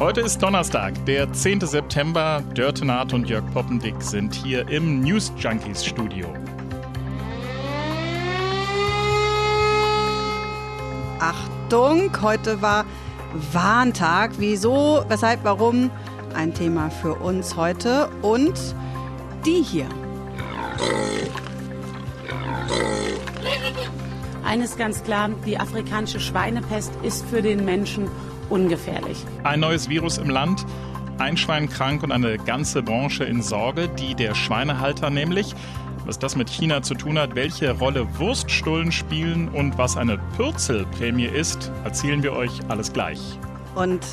Heute ist Donnerstag, der 10. September. Dörte Naht und Jörg Poppendick sind hier im News Junkies Studio. Achtung, heute war Warntag. Wieso, weshalb, warum? Ein Thema für uns heute. Und die hier. Eines ganz klar, die afrikanische Schweinepest ist für den Menschen ungefährlich. Ein neues Virus im Land, ein Schwein krank und eine ganze Branche in Sorge, die der Schweinehalter nämlich. Was das mit China zu tun hat, welche Rolle Wurststullen spielen und was eine Pürzelprämie ist, erzählen wir euch alles gleich. Und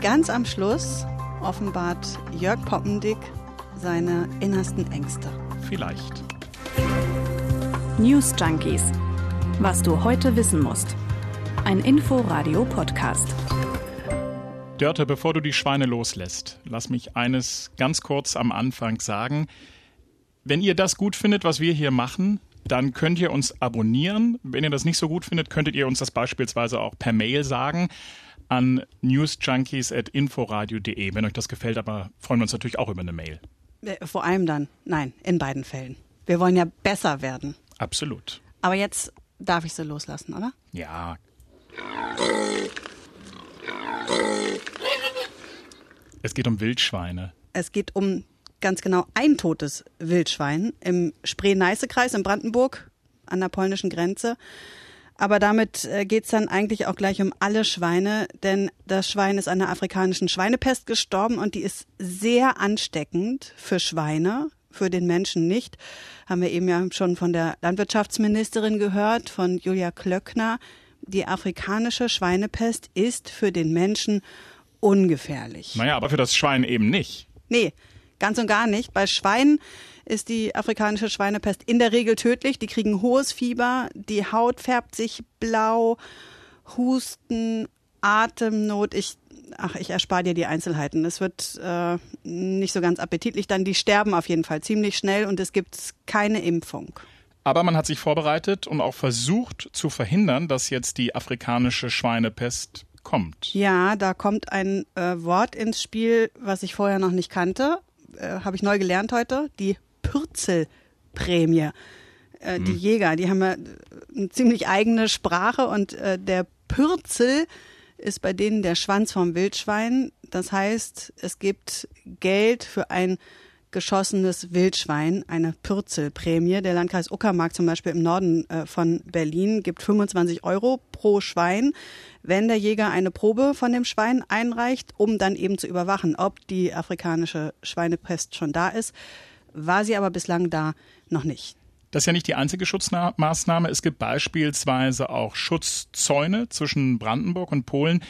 ganz am Schluss offenbart Jörg Poppendick seine innersten Ängste. Vielleicht. News Junkies. Was du heute wissen musst. Ein Info-Radio-Podcast. Dörte, bevor du die Schweine loslässt, lass mich eines ganz kurz am Anfang sagen. Wenn ihr das gut findet, was wir hier machen, dann könnt ihr uns abonnieren. Wenn ihr das nicht so gut findet, könntet ihr uns das beispielsweise auch per Mail sagen an newsjunkies.inforadio.de. Wenn euch das gefällt, aber freuen wir uns natürlich auch über eine Mail. Äh, Vor allem dann, nein, in beiden Fällen. Wir wollen ja besser werden. Absolut. Aber jetzt darf ich sie loslassen, oder? Ja. Es geht um Wildschweine. Es geht um ganz genau ein totes Wildschwein im Spree-Neiße-Kreis in Brandenburg an der polnischen Grenze. Aber damit äh, geht's dann eigentlich auch gleich um alle Schweine, denn das Schwein ist an der afrikanischen Schweinepest gestorben und die ist sehr ansteckend für Schweine, für den Menschen nicht. Haben wir eben ja schon von der Landwirtschaftsministerin gehört, von Julia Klöckner. Die afrikanische Schweinepest ist für den Menschen ungefährlich. Naja, aber für das Schwein eben nicht. Nee, ganz und gar nicht. Bei Schweinen ist die afrikanische Schweinepest in der Regel tödlich. Die kriegen hohes Fieber, die Haut färbt sich blau, Husten, Atemnot. Ich, ach, ich erspare dir die Einzelheiten. Es wird äh, nicht so ganz appetitlich. Dann die sterben auf jeden Fall ziemlich schnell und es gibt keine Impfung. Aber man hat sich vorbereitet und auch versucht zu verhindern, dass jetzt die afrikanische Schweinepest kommt. Ja, da kommt ein äh, Wort ins Spiel, was ich vorher noch nicht kannte. Äh, Habe ich neu gelernt heute. Die Pürzelprämie. Äh, Die Jäger, die haben ja eine ziemlich eigene Sprache und äh, der Pürzel ist bei denen der Schwanz vom Wildschwein. Das heißt, es gibt Geld für ein geschossenes Wildschwein, eine Pürzelprämie. Der Landkreis Uckermark zum Beispiel im Norden äh, von Berlin gibt 25 Euro pro Schwein, wenn der Jäger eine Probe von dem Schwein einreicht, um dann eben zu überwachen, ob die afrikanische Schweinepest schon da ist. War sie aber bislang da noch nicht. Das ist ja nicht die einzige Schutzmaßnahme. Es gibt beispielsweise auch Schutzzäune zwischen Brandenburg und Polen.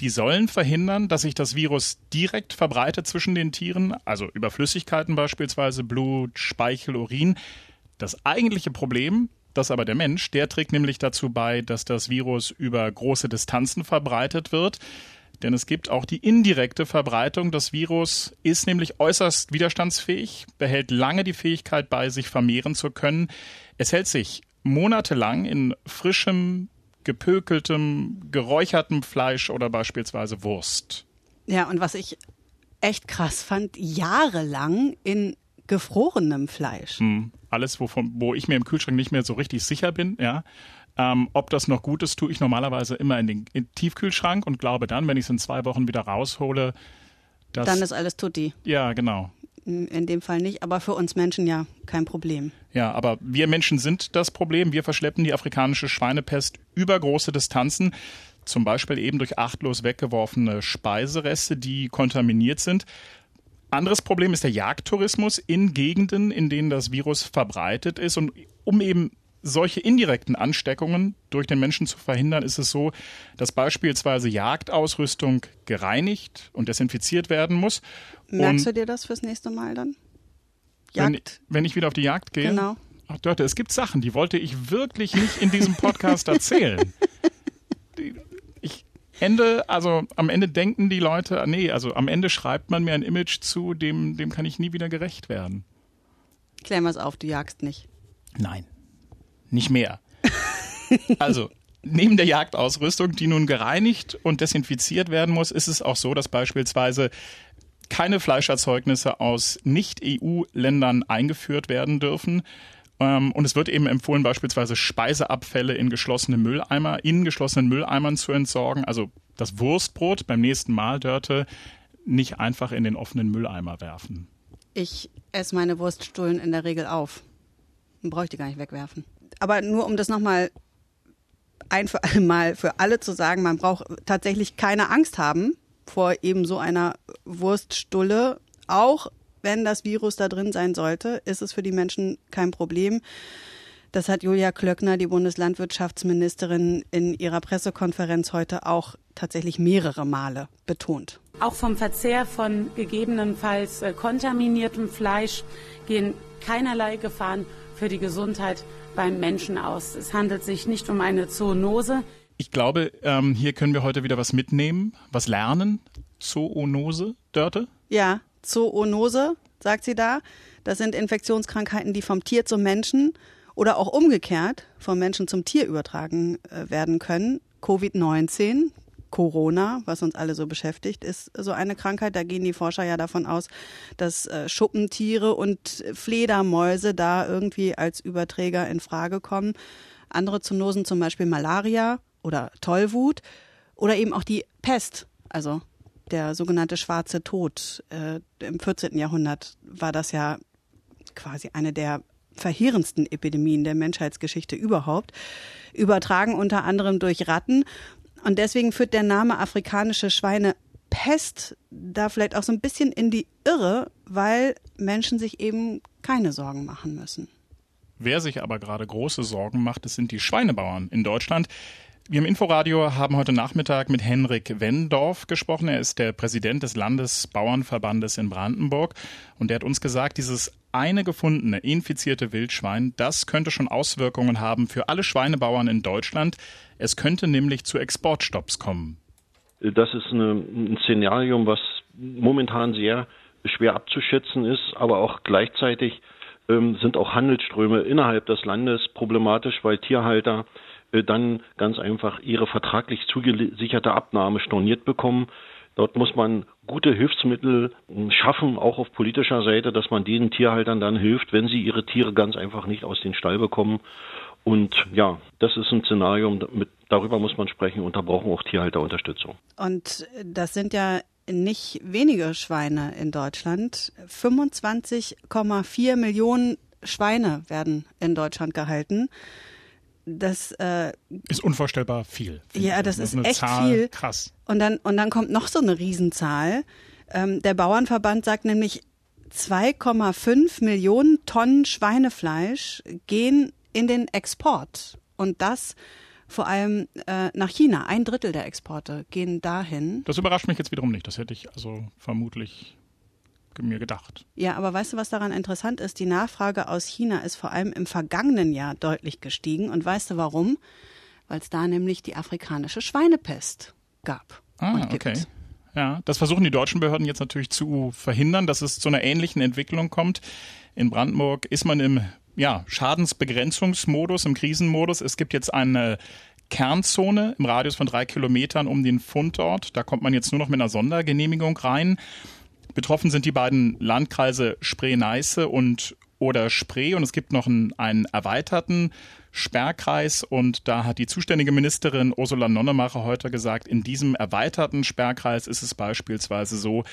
Die sollen verhindern, dass sich das Virus direkt verbreitet zwischen den Tieren, also über Flüssigkeiten beispielsweise, Blut, Speichel, Urin. Das eigentliche Problem, das aber der Mensch, der trägt nämlich dazu bei, dass das Virus über große Distanzen verbreitet wird. Denn es gibt auch die indirekte Verbreitung. Das Virus ist nämlich äußerst widerstandsfähig, behält lange die Fähigkeit bei, sich vermehren zu können. Es hält sich monatelang in frischem, gepökeltem, geräuchertem Fleisch oder beispielsweise Wurst. Ja, und was ich echt krass fand, jahrelang in gefrorenem Fleisch. Hm. Alles, wovon, wo ich mir im Kühlschrank nicht mehr so richtig sicher bin, ja. Ähm, ob das noch gut ist, tue ich normalerweise immer in den, in Tiefkühlschrank und glaube dann, wenn ich es in zwei Wochen wieder raushole, dass. Dann ist alles tutti. ja, genau. In dem Fall nicht, aber für uns Menschen ja kein Problem. Ja, aber wir Menschen sind das Problem. Wir verschleppen die afrikanische Schweinepest über große Distanzen. Zum Beispiel eben durch achtlos weggeworfene Speisereste, die kontaminiert sind. Anderes Problem ist der Jagdtourismus in Gegenden, in denen das Virus verbreitet ist. Und um eben solche indirekten Ansteckungen durch den Menschen zu verhindern, ist es so, dass beispielsweise Jagdausrüstung gereinigt und desinfiziert werden muss. Merkst und du dir das fürs nächste Mal dann? wenn, Jagd? wenn ich wieder auf die Jagd gehe? Genau. Ach Dörte, es gibt Sachen, die wollte ich wirklich nicht in diesem Podcast erzählen. Ich Ende, also am Ende denken die Leute, nee, also am Ende schreibt man mir ein Image zu, dem, dem kann ich nie wieder gerecht werden. Klären wir es auf, du jagst nicht. Nein, nicht mehr. Also, neben der Jagdausrüstung, die nun gereinigt und desinfiziert werden muss, ist es auch so, dass beispielsweise keine Fleischerzeugnisse aus Nicht-EU-Ländern eingeführt werden dürfen. Ähm, und es wird eben empfohlen, beispielsweise Speiseabfälle in geschlossene Mülleimer, in geschlossenen Mülleimern zu entsorgen. Also das Wurstbrot beim nächsten Mal, Dörte, nicht einfach in den offenen Mülleimer werfen. Ich esse meine Wurststullen in der Regel auf. Dann die gar nicht wegwerfen. Aber nur um das nochmal ein für alle Mal für alle zu sagen, man braucht tatsächlich keine Angst haben vor eben so einer Wurststulle. Auch wenn das Virus da drin sein sollte, ist es für die Menschen kein Problem. Das hat Julia Klöckner, die Bundeslandwirtschaftsministerin, in ihrer Pressekonferenz heute auch tatsächlich mehrere Male betont. Auch vom Verzehr von gegebenenfalls äh, kontaminiertem Fleisch gehen keinerlei Gefahren für die Gesundheit beim Menschen aus. Es handelt sich nicht um eine Zoonose. Ich glaube, ähm, hier können wir heute wieder was mitnehmen, was lernen. Zoonose, Dörte? Ja, Zoonose, sagt sie da. Das sind Infektionskrankheiten, die vom Tier zum Menschen oder auch umgekehrt vom Menschen zum Tier übertragen äh, werden können. Covid-19, Corona, was uns alle so beschäftigt, ist so eine Krankheit. Da gehen die Forscher ja davon aus, dass äh, Schuppentiere und Fledermäuse da irgendwie als Überträger in Frage kommen. Andere Zoonosen, zum Beispiel Malaria oder Tollwut oder eben auch die Pest, also der sogenannte schwarze Tod. Äh, Im 14. Jahrhundert war das ja quasi eine der verheerendsten Epidemien der Menschheitsgeschichte überhaupt, übertragen unter anderem durch Ratten. Und deswegen führt der Name afrikanische Schweinepest da vielleicht auch so ein bisschen in die Irre, weil Menschen sich eben keine Sorgen machen müssen. Wer sich aber gerade große Sorgen macht, das sind die Schweinebauern in Deutschland. Wir im Inforadio haben heute Nachmittag mit Henrik Wendorf gesprochen. Er ist der Präsident des Landesbauernverbandes in Brandenburg und er hat uns gesagt, dieses eine gefundene infizierte Wildschwein, das könnte schon Auswirkungen haben für alle Schweinebauern in Deutschland. Es könnte nämlich zu Exportstopps kommen. Das ist eine, ein Szenario, was momentan sehr schwer abzuschätzen ist, aber auch gleichzeitig ähm, sind auch Handelsströme innerhalb des Landes problematisch, weil Tierhalter dann ganz einfach ihre vertraglich zugesicherte Abnahme storniert bekommen. Dort muss man gute Hilfsmittel hm, schaffen, auch auf politischer Seite, dass man diesen Tierhaltern dann hilft, wenn sie ihre Tiere ganz einfach nicht aus den Stall bekommen. Und ja, das ist ein Szenario, mit, darüber muss man sprechen und da brauchen auch Tierhalter Unterstützung. Und das sind ja nicht wenige Schweine in Deutschland. 25,4 Millionen Schweine werden in Deutschland gehalten das äh, ist unvorstellbar viel. Ja, das, das ist, ist echt Zahl, viel. Krass. Und dann und dann kommt noch so eine Riesenzahl. Ähm, der Bauernverband sagt nämlich 2,5 Millionen Tonnen Schweinefleisch gehen in den Export und das vor allem äh, nach China. Ein Drittel der Exporte gehen dahin. Das überrascht mich jetzt wiederum nicht. Das hätte ich also vermutlich mir gedacht. Ja, aber weißt du, was daran interessant ist? Die Nachfrage aus China ist vor allem im vergangenen Jahr deutlich gestiegen. Und weißt du warum? Weil es da nämlich die afrikanische Schweinepest gab. Ah, okay. Ja, das versuchen die deutschen Behörden jetzt natürlich zu verhindern, dass es zu einer ähnlichen Entwicklung kommt. In Brandenburg ist man im ja, Schadensbegrenzungsmodus, im Krisenmodus. Es gibt jetzt eine Kernzone im Radius von drei Kilometern um den Fundort. Da kommt man jetzt nur noch mit einer Sondergenehmigung rein. Betroffen sind die beiden Landkreise Spree-Neiße und oder Spree und es gibt noch einen, einen erweiterten Sperrkreis und da hat die zuständige Ministerin Ursula Nonnemacher heute gesagt, in diesem erweiterten Sperrkreis ist es beispielsweise so,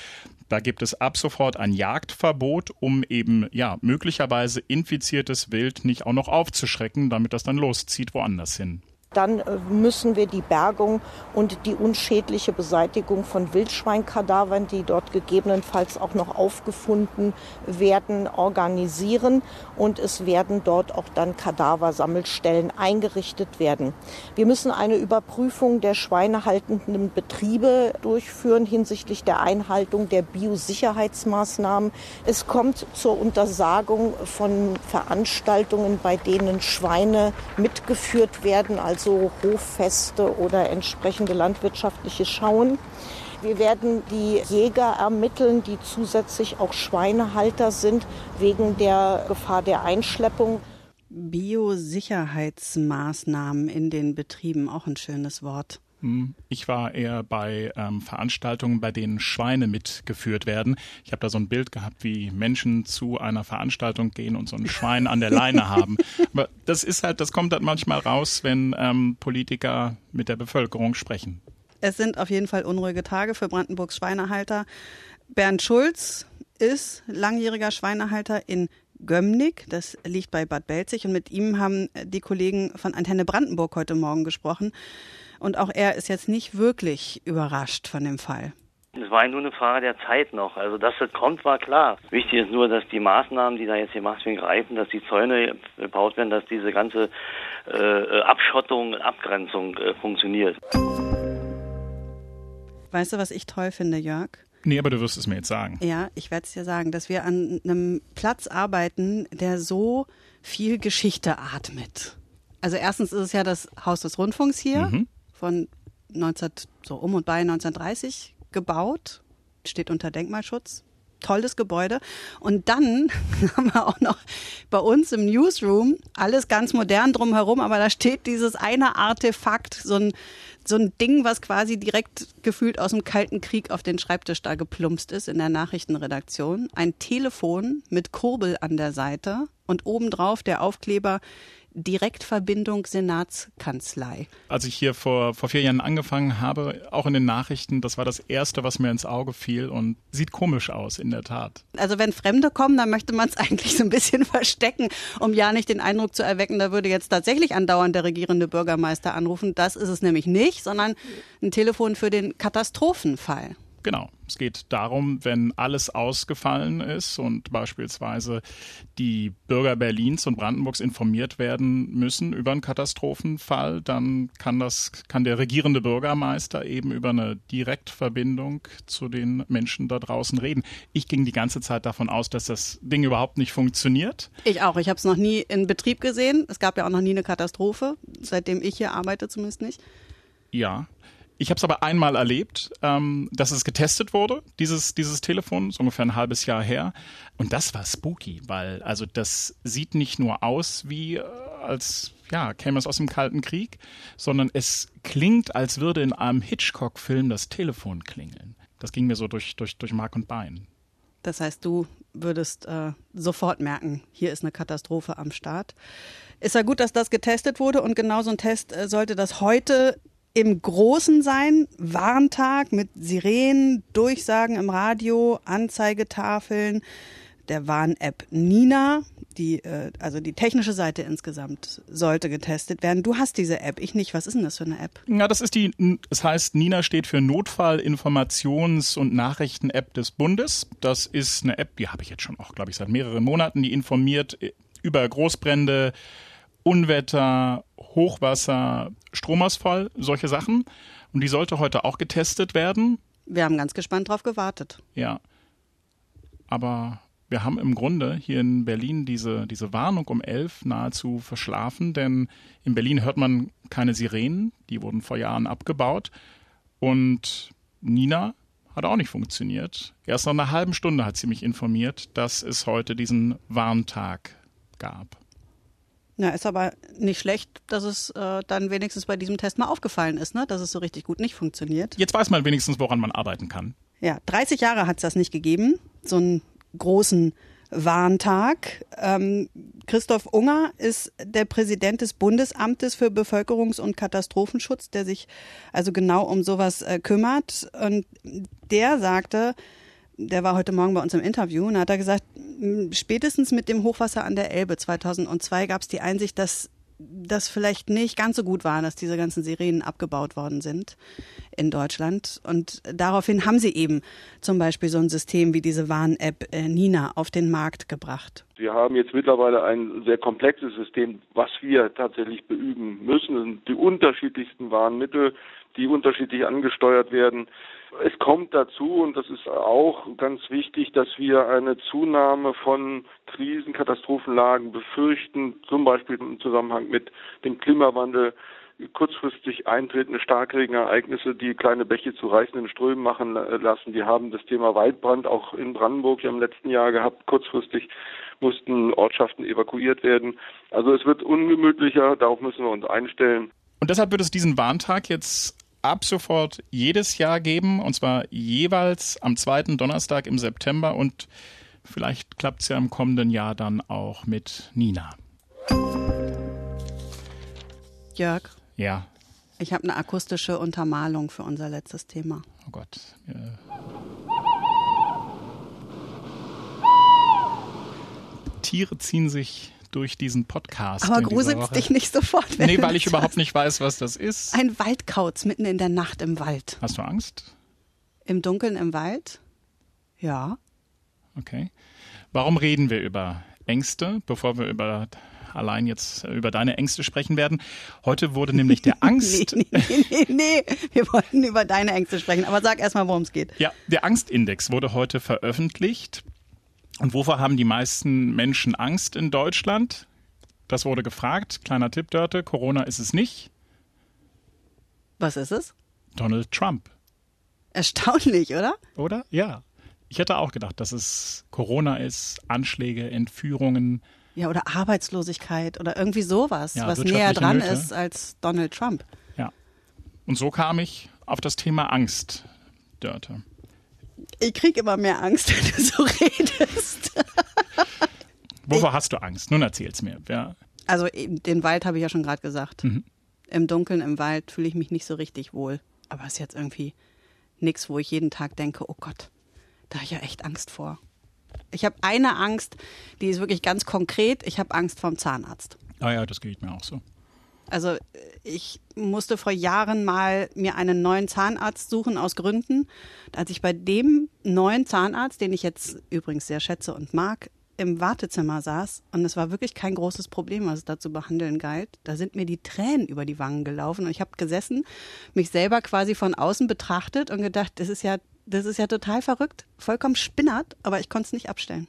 da gibt es ab sofort ein Jagdverbot, um eben ja möglicherweise infiziertes Wild nicht auch noch aufzuschrecken, damit das dann loszieht woanders hin. Dann äh, müssen wir die Bergung und die unschädliche Beseitigung von Wildschweinkadavern, die dort gegebenenfalls auch noch aufgefunden werden, organisieren. Und es werden dort auch dann Kadaversammelstellen eingerichtet werden. Wir müssen eine Überprüfung der schweinehaltenden Betriebe durchführen hinsichtlich der Einhaltung der Biosicherheitsmaßnahmen. Es kommt zur Untersagung von Veranstaltungen, bei denen Schweine mitgeführt werden, also so Hoffeste oder entsprechende landwirtschaftliche Schauen. Wir werden die Jäger ermitteln, die zusätzlich auch Schweinehalter sind, wegen der Gefahr der Einschleppung. Biosicherheitsmaßnahmen in den Betrieben, auch ein schönes Wort. Ich war eher bei ähm, Veranstaltungen, bei denen Schweine mitgeführt werden. Ich habe da so ein Bild gehabt, wie Menschen zu einer Veranstaltung gehen und so ein Schwein an der Leine haben. Aber das ist halt, das kommt halt manchmal raus, wenn ähm, Politiker mit der Bevölkerung sprechen. Es sind auf jeden Fall unruhige Tage für Brandenburgs Schweinehalter. Bernd Schulz ist langjähriger Schweinehalter in Gömnick, das liegt bei Bad Belzig, und mit ihm haben die Kollegen von Antenne Brandenburg heute Morgen gesprochen. Und auch er ist jetzt nicht wirklich überrascht von dem Fall. Es war nur eine Frage der Zeit noch. Also, dass das kommt, war klar. Wichtig ist nur, dass die Maßnahmen, die da jetzt gemacht werden, greifen, dass die Zäune gebaut werden, dass diese ganze äh, Abschottung, Abgrenzung äh, funktioniert. Weißt du, was ich toll finde, Jörg? Nee, aber du wirst es mir jetzt sagen. Ja, ich werde es dir sagen, dass wir an einem Platz arbeiten, der so viel Geschichte atmet. Also erstens ist es ja das Haus des Rundfunks hier. Mhm von 19, so um und bei 1930 gebaut, steht unter Denkmalschutz. Tolles Gebäude. Und dann haben wir auch noch bei uns im Newsroom alles ganz modern drumherum, aber da steht dieses eine Artefakt, so ein, so ein Ding, was quasi direkt gefühlt aus dem Kalten Krieg auf den Schreibtisch da geplumpst ist in der Nachrichtenredaktion. Ein Telefon mit Kurbel an der Seite und obendrauf der Aufkleber Direktverbindung Senatskanzlei. Als ich hier vor, vor vier Jahren angefangen habe, auch in den Nachrichten, das war das Erste, was mir ins Auge fiel und sieht komisch aus, in der Tat. Also wenn Fremde kommen, dann möchte man es eigentlich so ein bisschen verstecken, um ja nicht den Eindruck zu erwecken, da würde jetzt tatsächlich andauernd der regierende Bürgermeister anrufen. Das ist es nämlich nicht, sondern ein Telefon für den Katastrophenfall. Genau. Es geht darum, wenn alles ausgefallen ist und beispielsweise die Bürger Berlins und Brandenburgs informiert werden müssen über einen Katastrophenfall, dann kann das, kann der regierende Bürgermeister eben über eine Direktverbindung zu den Menschen da draußen reden. Ich ging die ganze Zeit davon aus, dass das Ding überhaupt nicht funktioniert. Ich auch. Ich habe es noch nie in Betrieb gesehen. Es gab ja auch noch nie eine Katastrophe, seitdem ich hier arbeite zumindest nicht. Ja, ich habe es aber einmal erlebt, ähm, dass es getestet wurde, dieses, dieses Telefon, so ungefähr ein halbes Jahr her. Und das war spooky, weil also das sieht nicht nur aus wie äh, als ja, käme es aus dem Kalten Krieg, sondern es klingt, als würde in einem Hitchcock-Film das Telefon klingeln. Das ging mir so durch, durch, durch Mark und Bein. Das heißt, du würdest äh, sofort merken, hier ist eine Katastrophe am Start. Ist ja gut, dass das getestet wurde und genau so ein Test äh, sollte das heute im Großen sein, Warntag mit Sirenen, Durchsagen im Radio, Anzeigetafeln, der Warn-App Nina, die, äh, also die technische Seite insgesamt sollte getestet werden. Du hast diese App, ich nicht. Was ist denn das für eine App? Ja, das ist die, es heißt, Nina steht für Notfall-Informations- und Nachrichten-App des Bundes. Das ist eine App, die habe ich jetzt schon auch, glaube ich, seit mehreren Monaten, die informiert äh, über Großbrände, Unwetter, Hochwasser, Stromausfall, solche Sachen. Und die sollte heute auch getestet werden. Wir haben ganz gespannt darauf gewartet. Ja. Aber wir haben im Grunde hier in Berlin diese, diese Warnung um elf nahezu verschlafen, denn in Berlin hört man keine Sirenen, die wurden vor Jahren abgebaut. Und Nina hat auch nicht funktioniert. Erst nach einer halben Stunde hat sie mich informiert, dass es heute diesen Warntag gab. Ja, ist aber nicht schlecht, dass es äh, dann wenigstens bei diesem Test mal aufgefallen ist, ne? dass es so richtig gut nicht funktioniert. Jetzt weiß man wenigstens, woran man arbeiten kann. Ja, 30 Jahre hat es das nicht gegeben, so einen großen Warntag. Ähm, Christoph Unger ist der Präsident des Bundesamtes für Bevölkerungs- und Katastrophenschutz, der sich also genau um sowas äh, kümmert. Und der sagte, der war heute Morgen bei uns im Interview und hat er gesagt, spätestens mit dem Hochwasser an der Elbe 2002 gab es die Einsicht, dass das vielleicht nicht ganz so gut war, dass diese ganzen Sirenen abgebaut worden sind in Deutschland. Und daraufhin haben sie eben zum Beispiel so ein System wie diese Warn-App äh, Nina auf den Markt gebracht. Wir haben jetzt mittlerweile ein sehr komplexes System, was wir tatsächlich beüben müssen. Die unterschiedlichsten Warnmittel, die unterschiedlich angesteuert werden. Es kommt dazu, und das ist auch ganz wichtig, dass wir eine Zunahme von Krisen, Katastrophenlagen befürchten, zum Beispiel im Zusammenhang mit dem Klimawandel. kurzfristig eintretende Starkregenereignisse, die kleine Bäche zu reißenden Strömen machen lassen. Wir haben das Thema Waldbrand auch in Brandenburg im letzten Jahr gehabt. Kurzfristig mussten Ortschaften evakuiert werden. Also es wird ungemütlicher, darauf müssen wir uns einstellen. Und deshalb wird es diesen Warntag jetzt ab sofort jedes Jahr geben, und zwar jeweils am zweiten Donnerstag im September und vielleicht klappt es ja im kommenden Jahr dann auch mit Nina. Jörg. Ja. Ich habe eine akustische Untermalung für unser letztes Thema. Oh Gott. Äh. Tiere ziehen sich durch diesen Podcast. Aber gruselst dich nicht sofort. Nee, weil ich überhaupt nicht weiß, was das ist. Ein Waldkauz mitten in der Nacht im Wald. Hast du Angst? Im Dunkeln im Wald? Ja. Okay. Warum reden wir über Ängste, bevor wir über allein jetzt über deine Ängste sprechen werden. Heute wurde nämlich der Angst. nee, nee, nee, nee, wir wollten über deine Ängste sprechen. Aber sag erstmal, worum es geht. Ja, der Angstindex wurde heute veröffentlicht. Und wovor haben die meisten Menschen Angst in Deutschland? Das wurde gefragt. Kleiner Tipp, Dörte. Corona ist es nicht. Was ist es? Donald Trump. Erstaunlich, oder? Oder? Ja. Ich hätte auch gedacht, dass es Corona ist, Anschläge, Entführungen. Ja, oder Arbeitslosigkeit oder irgendwie sowas, ja, was näher dran Nöte. ist als Donald Trump. Ja. Und so kam ich auf das Thema Angst, Dörte. Ich kriege immer mehr Angst, wenn du so redest. Wovor hast du Angst? Nun erzähl's mir. Ja. Also den Wald habe ich ja schon gerade gesagt. Mhm. Im Dunkeln im Wald fühle ich mich nicht so richtig wohl. Aber es ist jetzt irgendwie nichts, wo ich jeden Tag denke, oh Gott, da habe ich ja echt Angst vor. Ich habe eine Angst, die ist wirklich ganz konkret. Ich habe Angst vorm Zahnarzt. Ah ja, das geht mir auch so. Also ich musste vor Jahren mal mir einen neuen Zahnarzt suchen aus Gründen. Als ich bei dem neuen Zahnarzt, den ich jetzt übrigens sehr schätze und mag, im Wartezimmer saß und es war wirklich kein großes Problem, was es da zu behandeln galt. Da sind mir die Tränen über die Wangen gelaufen und ich habe gesessen, mich selber quasi von außen betrachtet und gedacht, das ist ja, das ist ja total verrückt, vollkommen spinnert, aber ich konnte es nicht abstellen.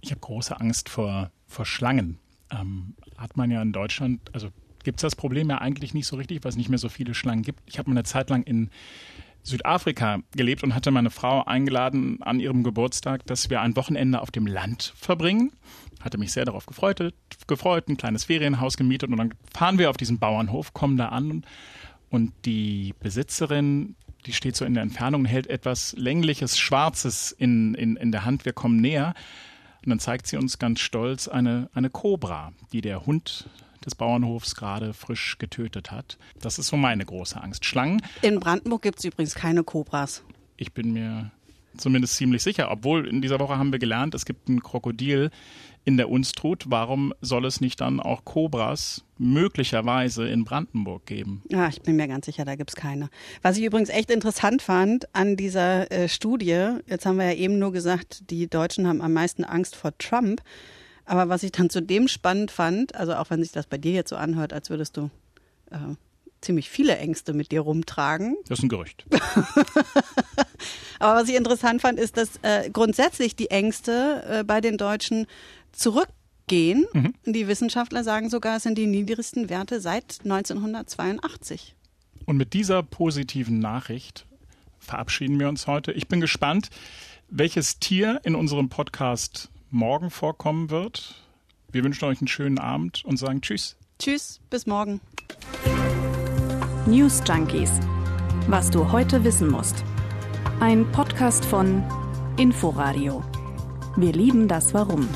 Ich habe große Angst vor, vor Schlangen. Ähm, hat man ja in Deutschland, also gibt es das Problem ja eigentlich nicht so richtig, weil es nicht mehr so viele Schlangen gibt. Ich habe eine Zeit lang in Südafrika gelebt und hatte meine Frau eingeladen an ihrem Geburtstag, dass wir ein Wochenende auf dem Land verbringen. Hatte mich sehr darauf gefreut, gefreut, ein kleines Ferienhaus gemietet und dann fahren wir auf diesen Bauernhof, kommen da an und die Besitzerin, die steht so in der Entfernung, hält etwas längliches Schwarzes in, in, in der Hand. Wir kommen näher und dann zeigt sie uns ganz stolz eine, eine Kobra, die der Hund des Bauernhofs gerade frisch getötet hat. Das ist so meine große Angst. Schlangen. In Brandenburg gibt es übrigens keine Kobras. Ich bin mir zumindest ziemlich sicher. Obwohl in dieser Woche haben wir gelernt, es gibt ein Krokodil in der Unstrut. Warum soll es nicht dann auch Kobras möglicherweise in Brandenburg geben? Ja, ich bin mir ganz sicher, da gibt es keine. Was ich übrigens echt interessant fand an dieser äh, Studie, jetzt haben wir ja eben nur gesagt, die Deutschen haben am meisten Angst vor Trump. Aber was ich dann zudem spannend fand, also auch wenn sich das bei dir jetzt so anhört, als würdest du äh, ziemlich viele Ängste mit dir rumtragen. Das ist ein Gerücht. Aber was ich interessant fand, ist, dass äh, grundsätzlich die Ängste äh, bei den Deutschen zurückgehen. Mhm. Die Wissenschaftler sagen sogar, es sind die niedrigsten Werte seit 1982. Und mit dieser positiven Nachricht verabschieden wir uns heute. Ich bin gespannt, welches Tier in unserem Podcast morgen vorkommen wird. Wir wünschen euch einen schönen Abend und sagen Tschüss. Tschüss, bis morgen. News Junkies. Was du heute wissen musst. Ein Podcast von Inforadio. Wir lieben das Warum.